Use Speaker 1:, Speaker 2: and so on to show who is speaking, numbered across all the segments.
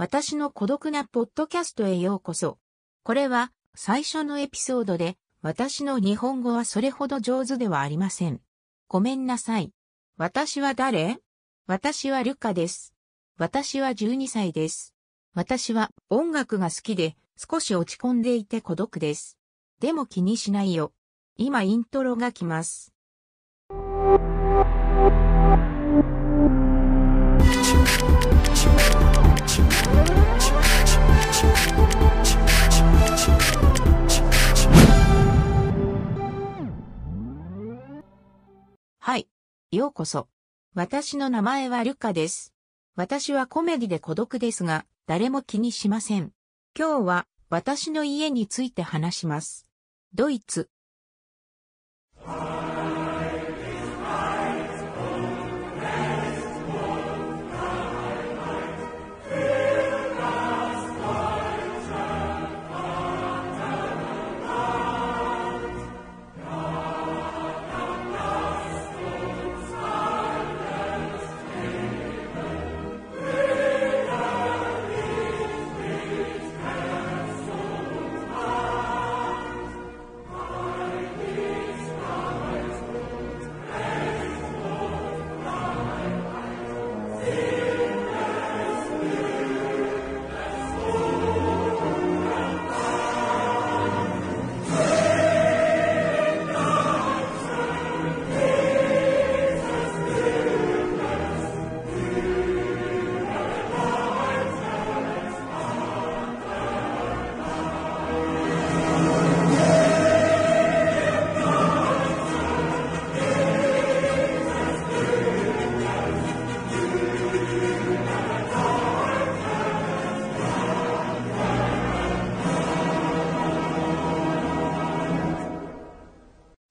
Speaker 1: 私の孤独なポッドキャストへようこそ。これは最初のエピソードで私の日本語はそれほど上手ではありません。ごめんなさい。私は誰？私はルカです。私は12歳です。私は音楽が好きで少し落ち込んでいて孤独です。でも気にしないよ。今イントロが来ます。はい。ようこそ。私の名前はルカです。私はコメディで孤独ですが、誰も気にしません。今日は私の家について話します。ドイツ。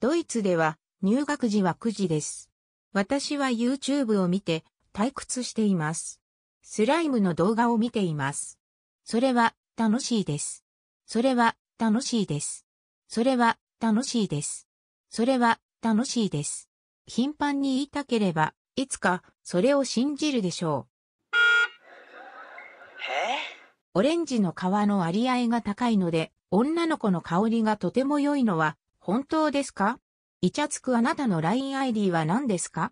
Speaker 1: ドイツでは入学時は9時です。私は YouTube を見て退屈しています。スライムの動画を見ています。それは楽しいです。それは楽しいです。それは楽しいです。それは楽しいです。頻繁に言いたければ、いつかそれを信じるでしょう。オレンジの皮の割合が高いので、女の子の香りがとても良いのは本当ですか？イチャつくあなたの LINEID は何ですか？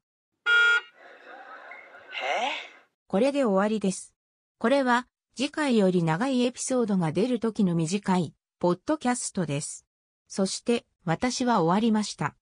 Speaker 1: これで終わりです。これは次回より長いエピソードが出る時の短いポッドキャストです。そして私は終わりました。